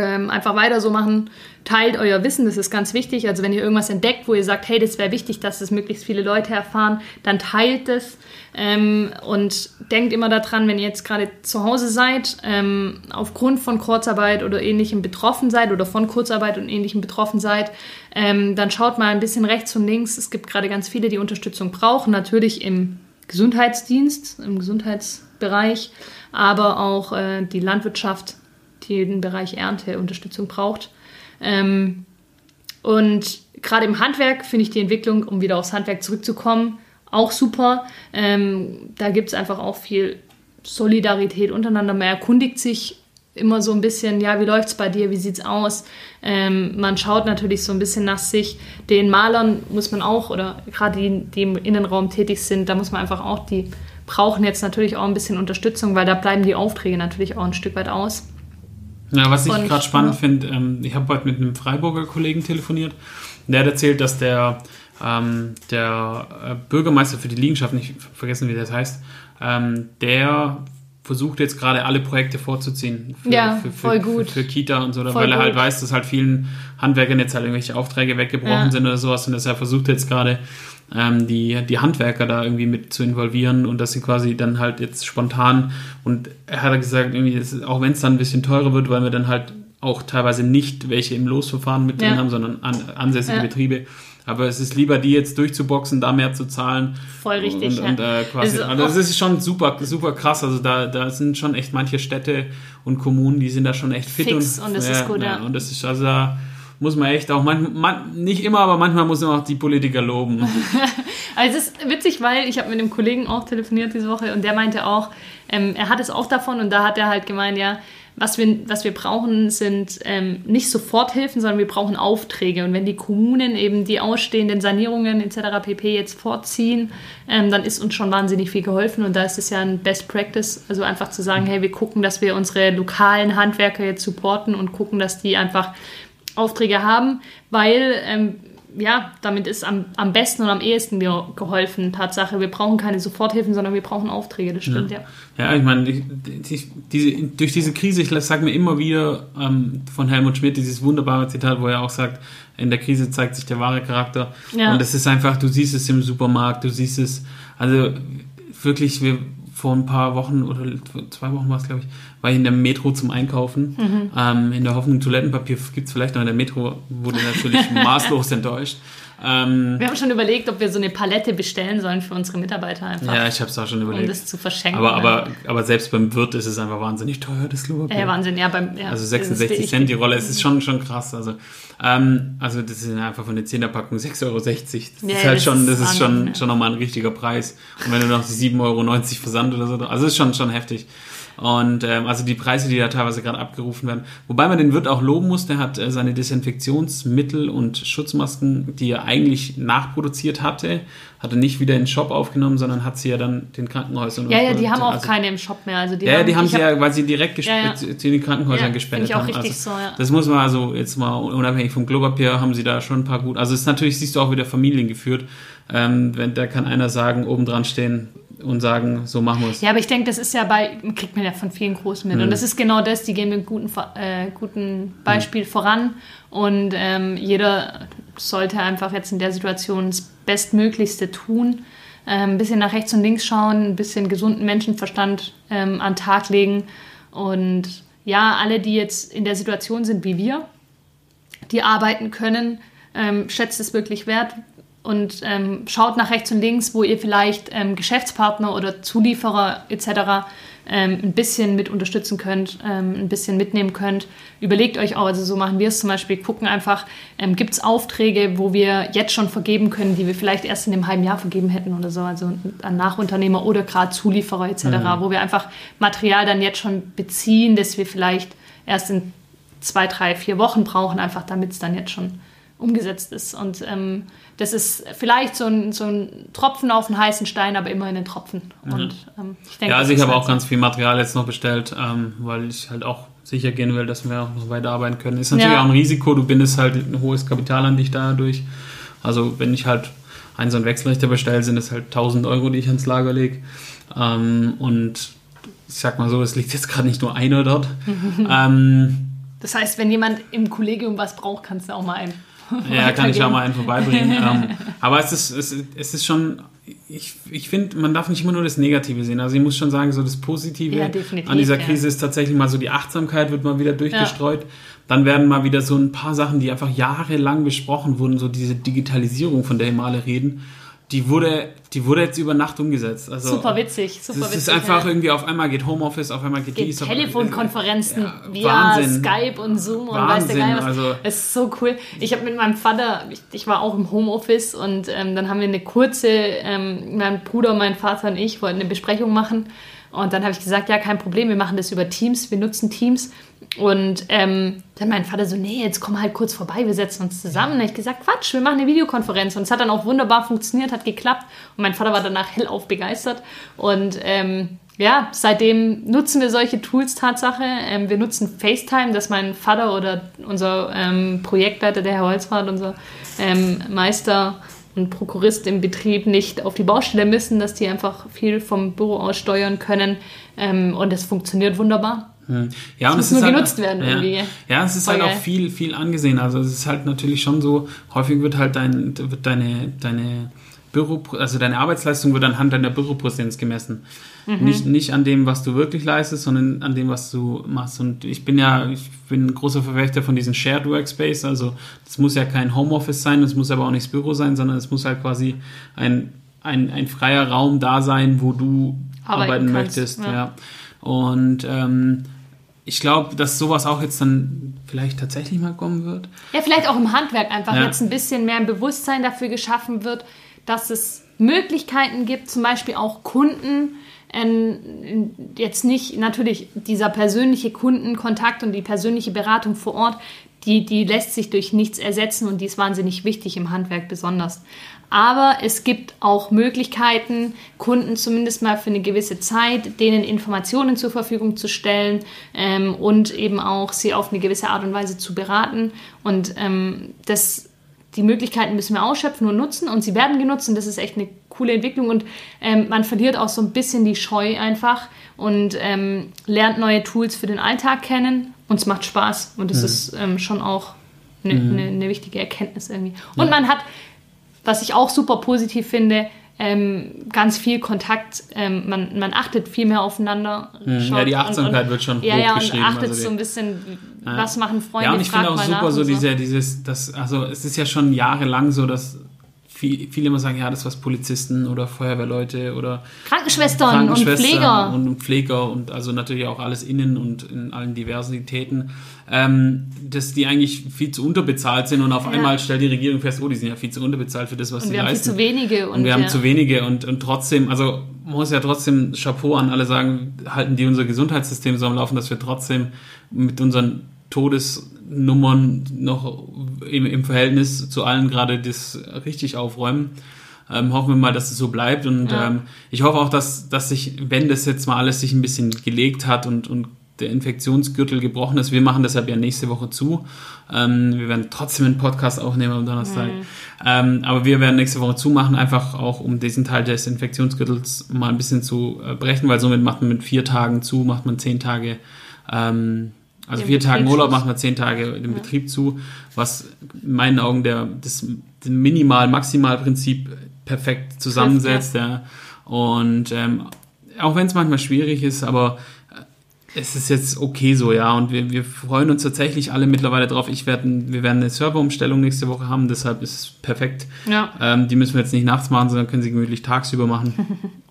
ähm, einfach weiter so machen. Teilt euer Wissen, das ist ganz wichtig. Also wenn ihr irgendwas entdeckt, wo ihr sagt, hey, das wäre wichtig, dass das möglichst viele Leute erfahren, dann teilt es. Ähm, und denkt immer daran, wenn ihr jetzt gerade zu Hause seid, ähm, aufgrund von Kurzarbeit oder ähnlichem betroffen seid oder von Kurzarbeit und ähnlichem betroffen seid, ähm, dann schaut mal ein bisschen rechts und links. Es gibt gerade ganz viele, die Unterstützung brauchen, natürlich im Gesundheitsdienst, im Gesundheitsbereich, aber auch äh, die Landwirtschaft den Bereich Ernte Unterstützung braucht. Ähm, und gerade im Handwerk finde ich die Entwicklung, um wieder aufs Handwerk zurückzukommen, auch super. Ähm, da gibt es einfach auch viel Solidarität untereinander. Man erkundigt sich immer so ein bisschen, ja, wie läuft es bei dir, wie sieht es aus? Ähm, man schaut natürlich so ein bisschen nach sich. Den Malern muss man auch, oder gerade die, die im Innenraum tätig sind, da muss man einfach auch, die brauchen jetzt natürlich auch ein bisschen Unterstützung, weil da bleiben die Aufträge natürlich auch ein Stück weit aus. Ja, was ich gerade spannend ja. finde, ähm, ich habe heute mit einem Freiburger Kollegen telefoniert. Der hat erzählt, dass der, ähm, der äh, Bürgermeister für die Liegenschaft, nicht vergessen, wie das heißt, ähm, der versucht jetzt gerade alle Projekte vorzuziehen. Für, ja, für, für, voll gut. Für, Kita und so, voll weil er halt weiß, dass halt vielen Handwerkern jetzt halt irgendwelche Aufträge weggebrochen ja. sind oder sowas und deshalb versucht jetzt gerade ähm, die, die Handwerker da irgendwie mit zu involvieren und dass sie quasi dann halt jetzt spontan und er hat gesagt, irgendwie, ist, auch wenn es dann ein bisschen teurer wird, weil wir dann halt auch teilweise nicht welche im Losverfahren mit drin ja. haben, sondern an, ansässige ja. Betriebe. Aber es ist lieber, die jetzt durchzuboxen, da mehr zu zahlen. Voll richtig. Und, und äh, quasi, also, das ist schon super, super krass. Also da, da sind schon echt manche Städte und Kommunen, die sind da schon echt fit. Fix und, und das ja, ist gut, ja. Und das ist also da muss man echt auch, man, man, nicht immer, aber manchmal muss man auch die Politiker loben. also es ist witzig, weil ich habe mit einem Kollegen auch telefoniert diese Woche und der meinte auch, ähm, er hat es auch davon und da hat er halt gemeint, ja, was wir, was wir brauchen, sind ähm, nicht Soforthilfen, sondern wir brauchen Aufträge. Und wenn die Kommunen eben die ausstehenden Sanierungen etc. pp. jetzt vorziehen, ähm, dann ist uns schon wahnsinnig viel geholfen. Und da ist es ja ein Best Practice, also einfach zu sagen, hey, wir gucken, dass wir unsere lokalen Handwerker jetzt supporten und gucken, dass die einfach Aufträge haben, weil ähm, ja, damit ist am, am besten und am ehesten mir geholfen. Tatsache, wir brauchen keine Soforthilfen, sondern wir brauchen Aufträge, das stimmt, ja. Ja, ja ich meine, die, diese, durch diese Krise, ich sage mir immer wieder ähm, von Helmut Schmidt dieses wunderbare Zitat, wo er auch sagt, in der Krise zeigt sich der wahre Charakter. Ja. Und es ist einfach, du siehst es im Supermarkt, du siehst es, also wirklich, wir vor ein paar Wochen oder zwei Wochen war es, glaube ich, war ich in der Metro zum Einkaufen. Mhm. Ähm, in der Hoffnung, Toilettenpapier gibt es vielleicht noch in der Metro, wurde natürlich maßlos enttäuscht. Ähm, wir haben schon überlegt, ob wir so eine Palette bestellen sollen für unsere Mitarbeiter einfach. Ja, ich habe es auch schon überlegt. Um das zu verschenken. Aber, aber, aber selbst beim Wirt ist es einfach wahnsinnig teuer, das Klopapier. Ja, Wahnsinn, ja. Beim, ja also 66 Cent die Rolle, es ist schon, schon krass. Also, ähm, also das ist einfach von der 10er-Packung 6,60 Euro. Das ja, ist halt schon, das ist schon, schon nochmal ein richtiger Preis. Und wenn du noch die 7,90 Euro Versand oder so, also ist schon, schon heftig. Und ähm, also die Preise, die da teilweise gerade abgerufen werden. Wobei man den Wirt auch loben muss, der hat äh, seine Desinfektionsmittel und Schutzmasken, die er eigentlich nachproduziert hatte, hat er nicht wieder in den Shop aufgenommen, sondern hat sie ja dann den Krankenhäusern. Ja, ja, die haben auch also, keine im Shop mehr. Also die ja, haben, die haben sie ja, weil sie direkt ja, ja. zu den Krankenhäusern gespendet ich auch haben. Richtig also, so, ja. Das muss man also jetzt mal unabhängig vom Klopapier haben sie da schon ein paar gut. Also es ist natürlich siehst du auch wieder Familien geführt. Ähm, wenn da kann einer sagen, oben dran stehen, und sagen, so machen wir es. Ja, aber ich denke, das ist ja bei, kriegt man ja von vielen Großen mit. Mhm. Und das ist genau das, die gehen mit einem guten, äh, guten Beispiel mhm. voran. Und ähm, jeder sollte einfach jetzt in der Situation das Bestmöglichste tun. Ähm, ein bisschen nach rechts und links schauen, ein bisschen gesunden Menschenverstand ähm, an den Tag legen. Und ja, alle, die jetzt in der Situation sind wie wir, die arbeiten können, ähm, schätzt es wirklich wert, und ähm, schaut nach rechts und links, wo ihr vielleicht ähm, Geschäftspartner oder Zulieferer etc. Ähm, ein bisschen mit unterstützen könnt, ähm, ein bisschen mitnehmen könnt. Überlegt euch auch, also so machen wir es zum Beispiel, gucken einfach, ähm, gibt es Aufträge, wo wir jetzt schon vergeben können, die wir vielleicht erst in einem halben Jahr vergeben hätten oder so, also an Nachunternehmer oder gerade Zulieferer etc., mhm. wo wir einfach Material dann jetzt schon beziehen, das wir vielleicht erst in zwei, drei, vier Wochen brauchen, einfach damit es dann jetzt schon umgesetzt ist. Und ähm, das ist vielleicht so ein, so ein Tropfen auf einen heißen Stein, aber immerhin ein Tropfen. Und, ähm, ich denke, ja, also ich habe halt auch so. ganz viel Material jetzt noch bestellt, ähm, weil ich halt auch sicher gehen will, dass wir auch noch weiterarbeiten können. Ist natürlich ja. auch ein Risiko, du bindest halt ein hohes Kapital an dich dadurch. Also wenn ich halt einen so einen Wechselrichter bestelle, sind es halt 1000 Euro, die ich ans Lager lege. Ähm, und ich sag mal so, es liegt jetzt gerade nicht nur einer dort. ähm, das heißt, wenn jemand im Kollegium was braucht, kannst du auch mal einen ja, kann ich auch mal einen vorbeibringen. ähm, aber es ist, es, es ist schon, ich, ich finde, man darf nicht immer nur das Negative sehen. Also ich muss schon sagen, so das Positive ja, an dieser Krise ja. ist tatsächlich mal so die Achtsamkeit wird mal wieder durchgestreut. Ja. Dann werden mal wieder so ein paar Sachen, die einfach jahrelang besprochen wurden, so diese Digitalisierung, von der wir alle reden die wurde, die wurde jetzt über Nacht umgesetzt. Also, super witzig, super witzig. ist einfach ja. irgendwie auf einmal geht Homeoffice, auf einmal geht, geht dies. Telefonkonferenzen ja, via Wahnsinn. Skype und Zoom und Wahnsinn, weiß der Geil was. Also, es ist so cool. Ich habe mit meinem Vater, ich, ich, war auch im Homeoffice und ähm, dann haben wir eine kurze, ähm, mein Bruder, mein Vater und ich wollten eine Besprechung machen. Und dann habe ich gesagt, ja, kein Problem, wir machen das über Teams, wir nutzen Teams. Und ähm, dann mein Vater so, nee, jetzt komm halt kurz vorbei, wir setzen uns zusammen. Und ich gesagt, Quatsch, wir machen eine Videokonferenz. Und es hat dann auch wunderbar funktioniert, hat geklappt. Und mein Vater war danach hellauf begeistert. Und ähm, ja, seitdem nutzen wir solche Tools Tatsache. Ähm, wir nutzen FaceTime, dass mein Vater oder unser ähm, Projektleiter, der Herr Holzwart, unser ähm, Meister und Prokurist im Betrieb nicht auf die Baustelle müssen, dass die einfach viel vom Büro aus steuern können. Ähm, und es funktioniert wunderbar. Hm. Ja, und es muss nur halt genutzt werden ja, irgendwie. Ja, es ist Voll halt geil. auch viel, viel angesehen. Also es ist halt natürlich schon so, häufig wird halt dein, wird deine, deine Büro, also deine Arbeitsleistung wird anhand deiner Büropräsenz gemessen. Mhm. Nicht, nicht an dem, was du wirklich leistest, sondern an dem, was du machst. Und ich bin ja, ich bin ein großer Verfechter von diesem Shared Workspace. Also das muss ja kein Homeoffice sein, es muss aber auch nicht das Büro sein, sondern es muss halt quasi ein, ein, ein freier Raum da sein, wo du arbeiten, arbeiten möchtest. Ja. ja. Und ähm, ich glaube, dass sowas auch jetzt dann vielleicht tatsächlich mal kommen wird. Ja, vielleicht auch im Handwerk einfach ja. jetzt ein bisschen mehr ein Bewusstsein dafür geschaffen wird, dass es Möglichkeiten gibt, zum Beispiel auch Kunden ähm, jetzt nicht natürlich dieser persönliche Kundenkontakt und die persönliche Beratung vor Ort, die, die lässt sich durch nichts ersetzen und die ist wahnsinnig wichtig im Handwerk besonders. Aber es gibt auch Möglichkeiten, Kunden zumindest mal für eine gewisse Zeit, denen Informationen zur Verfügung zu stellen ähm, und eben auch sie auf eine gewisse Art und Weise zu beraten. Und ähm, das, die Möglichkeiten müssen wir ausschöpfen und nutzen und sie werden genutzt und das ist echt eine coole Entwicklung und ähm, man verliert auch so ein bisschen die Scheu einfach und ähm, lernt neue Tools für den Alltag kennen und es macht Spaß und das mhm. ist ähm, schon auch eine, eine, eine, wichtige Erkenntnis irgendwie. Und ja. man hat was ich auch super positiv finde, ähm, ganz viel Kontakt, ähm, man, man achtet viel mehr aufeinander. Mhm. Ja, die Achtsamkeit und, und, wird schon Ja, ja, und achtet also so ein bisschen, was machen Freunde, Ja, und ich finde auch super so, so diese, dieses, das, also es ist ja schon jahrelang so, dass viel, viele immer sagen, ja, das was Polizisten oder Feuerwehrleute oder Krankenschwestern, Krankenschwestern und Pfleger. Und, und, Pfleger und also natürlich auch alles innen und in allen Diversitäten, ähm, dass die eigentlich viel zu unterbezahlt sind und auf ja. einmal stellt die Regierung fest, oh, die sind ja viel zu unterbezahlt für das, was und sie wir leisten. Haben viel zu wenige und, und wir ja. haben zu wenige und, und trotzdem, also man muss ja trotzdem Chapeau an alle sagen, halten die unser Gesundheitssystem so am Laufen, dass wir trotzdem mit unseren Todesnummern noch im, im Verhältnis zu allen gerade das richtig aufräumen. Ähm, hoffen wir mal, dass es so bleibt. Und ja. ähm, ich hoffe auch, dass, dass sich, wenn das jetzt mal alles sich ein bisschen gelegt hat und, und der Infektionsgürtel gebrochen ist, wir machen deshalb ja nächste Woche zu. Ähm, wir werden trotzdem einen Podcast aufnehmen am Donnerstag. Mhm. Ähm, aber wir werden nächste Woche zumachen, einfach auch um diesen Teil des Infektionsgürtels mal ein bisschen zu äh, brechen, weil somit macht man mit vier Tagen zu, macht man zehn Tage ähm, also vier Tage Urlaub machen wir zehn Tage den ja. Betrieb zu, was in meinen Augen der, das, das Minimal-Maximal-Prinzip perfekt zusammensetzt. Ja. ja. Und ähm, auch wenn es manchmal schwierig ist, aber äh, es ist jetzt okay so, ja. Und wir, wir freuen uns tatsächlich alle mittlerweile drauf. Ich werden, wir werden eine Serverumstellung nächste Woche haben, deshalb ist es perfekt. Ja. Ähm, die müssen wir jetzt nicht nachts machen, sondern können sie gemütlich tagsüber machen.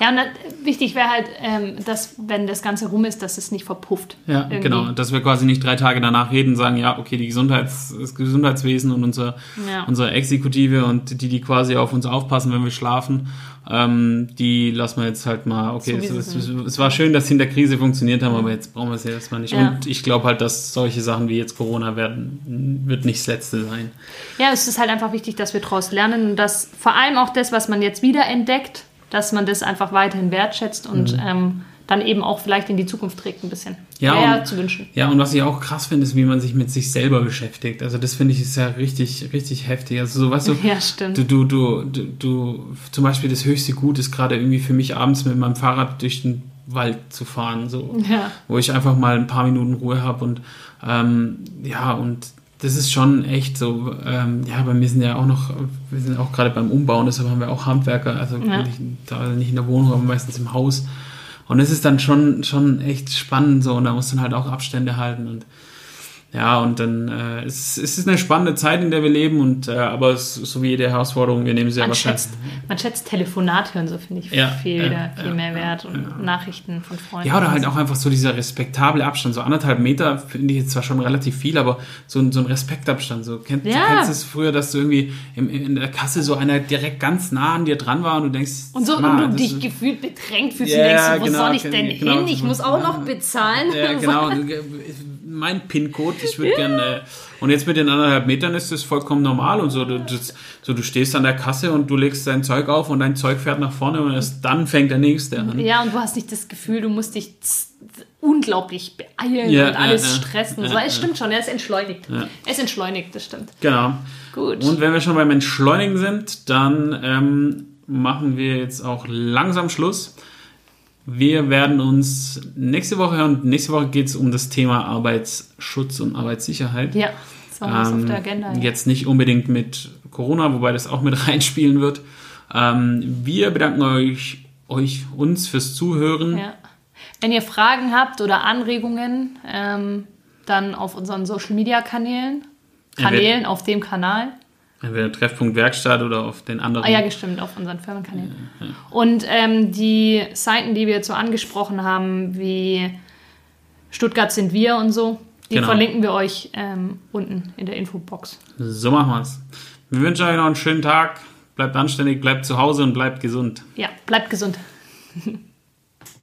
Ja, und wichtig wäre halt, ähm, dass, wenn das Ganze rum ist, dass es nicht verpufft. Ja, irgendwie. genau. Dass wir quasi nicht drei Tage danach reden und sagen, ja, okay, die Gesundheits, das Gesundheitswesen und unser, ja. unsere Exekutive und die, die quasi auf uns aufpassen, wenn wir schlafen, ähm, die lassen wir jetzt halt mal, okay, so es, es, es, war schön, dass sie in der Krise funktioniert haben, aber jetzt brauchen wir es ja erstmal nicht. Ja. Und ich glaube halt, dass solche Sachen wie jetzt Corona werden, wird nicht das Letzte sein. Ja, es ist halt einfach wichtig, dass wir daraus lernen und dass vor allem auch das, was man jetzt wieder entdeckt, dass man das einfach weiterhin wertschätzt und mhm. ähm, dann eben auch vielleicht in die Zukunft trägt ein bisschen. Ja, und, zu wünschen. Ja, und was ich auch krass finde, ist, wie man sich mit sich selber beschäftigt. Also das finde ich ist ja richtig, richtig heftig. Also so, weißt du, ja, stimmt. Du, du, du, du, du, zum Beispiel das höchste Gut ist gerade irgendwie für mich abends mit meinem Fahrrad durch den Wald zu fahren, so, ja. wo ich einfach mal ein paar Minuten Ruhe habe und ähm, ja, und das ist schon echt so, ähm, ja, bei mir sind ja auch noch, wir sind auch gerade beim Umbauen, deshalb haben wir auch Handwerker, also ja. nicht, da nicht in der Wohnung, aber meistens im Haus. Und es ist dann schon, schon echt spannend so und da muss dann halt auch Abstände halten und ja, und dann äh, es, es ist eine spannende Zeit, in der wir leben, und äh, aber es, so wie jede Herausforderung, wir nehmen sie man ja wahrscheinlich. Schätzt, man schätzt Telefonat hören, so finde ich ja, viel, ja, viel ja, mehr wert und Nachrichten von Freunden. Ja, oder halt auch einfach so dieser respektable Abstand. So anderthalb Meter finde ich jetzt zwar schon relativ viel, aber so, ein, so ein Respektabstand. So, kennt. Du kennst es früher, dass du irgendwie im, in der Kasse so einer direkt ganz nah an dir dran war und du denkst. Und so und du dich gefühlt bedrängt fühlst yeah, und denkst, wo genau, soll ich denn genau, hin? Ich muss auch noch bezahlen. Ja, genau mein PIN-Code, ich würde gerne. Und jetzt mit den anderthalb Metern ist das vollkommen normal und so. Du, das, so. du stehst an der Kasse und du legst dein Zeug auf und dein Zeug fährt nach vorne und erst dann fängt der nächste an. Ja, und du hast nicht das Gefühl, du musst dich unglaublich beeilen ja, und alles ja, stressen. Ja, so. Es stimmt schon, er ist entschleunigt. Er ist entschleunigt, das stimmt. Genau. Gut. Und wenn wir schon beim Entschleunigen sind, dann ähm, machen wir jetzt auch langsam Schluss. Wir werden uns nächste Woche hören. Nächste Woche geht es um das Thema Arbeitsschutz und Arbeitssicherheit. Ja, das war ähm, auf der Agenda. Ja. Jetzt nicht unbedingt mit Corona, wobei das auch mit reinspielen wird. Ähm, wir bedanken euch, euch, uns fürs Zuhören. Ja. Wenn ihr Fragen habt oder Anregungen, ähm, dann auf unseren Social Media Kanälen. Kanälen, auf dem Kanal. Entweder Treffpunkt Werkstatt oder auf den anderen. Ah ja, gestimmt, auf unseren Firmenkanälen. Ja, ja. Und ähm, die Seiten, die wir jetzt so angesprochen haben, wie Stuttgart sind wir und so, die genau. verlinken wir euch ähm, unten in der Infobox. So machen wir es. Wir wünschen euch noch einen schönen Tag. Bleibt anständig, bleibt zu Hause und bleibt gesund. Ja, bleibt gesund.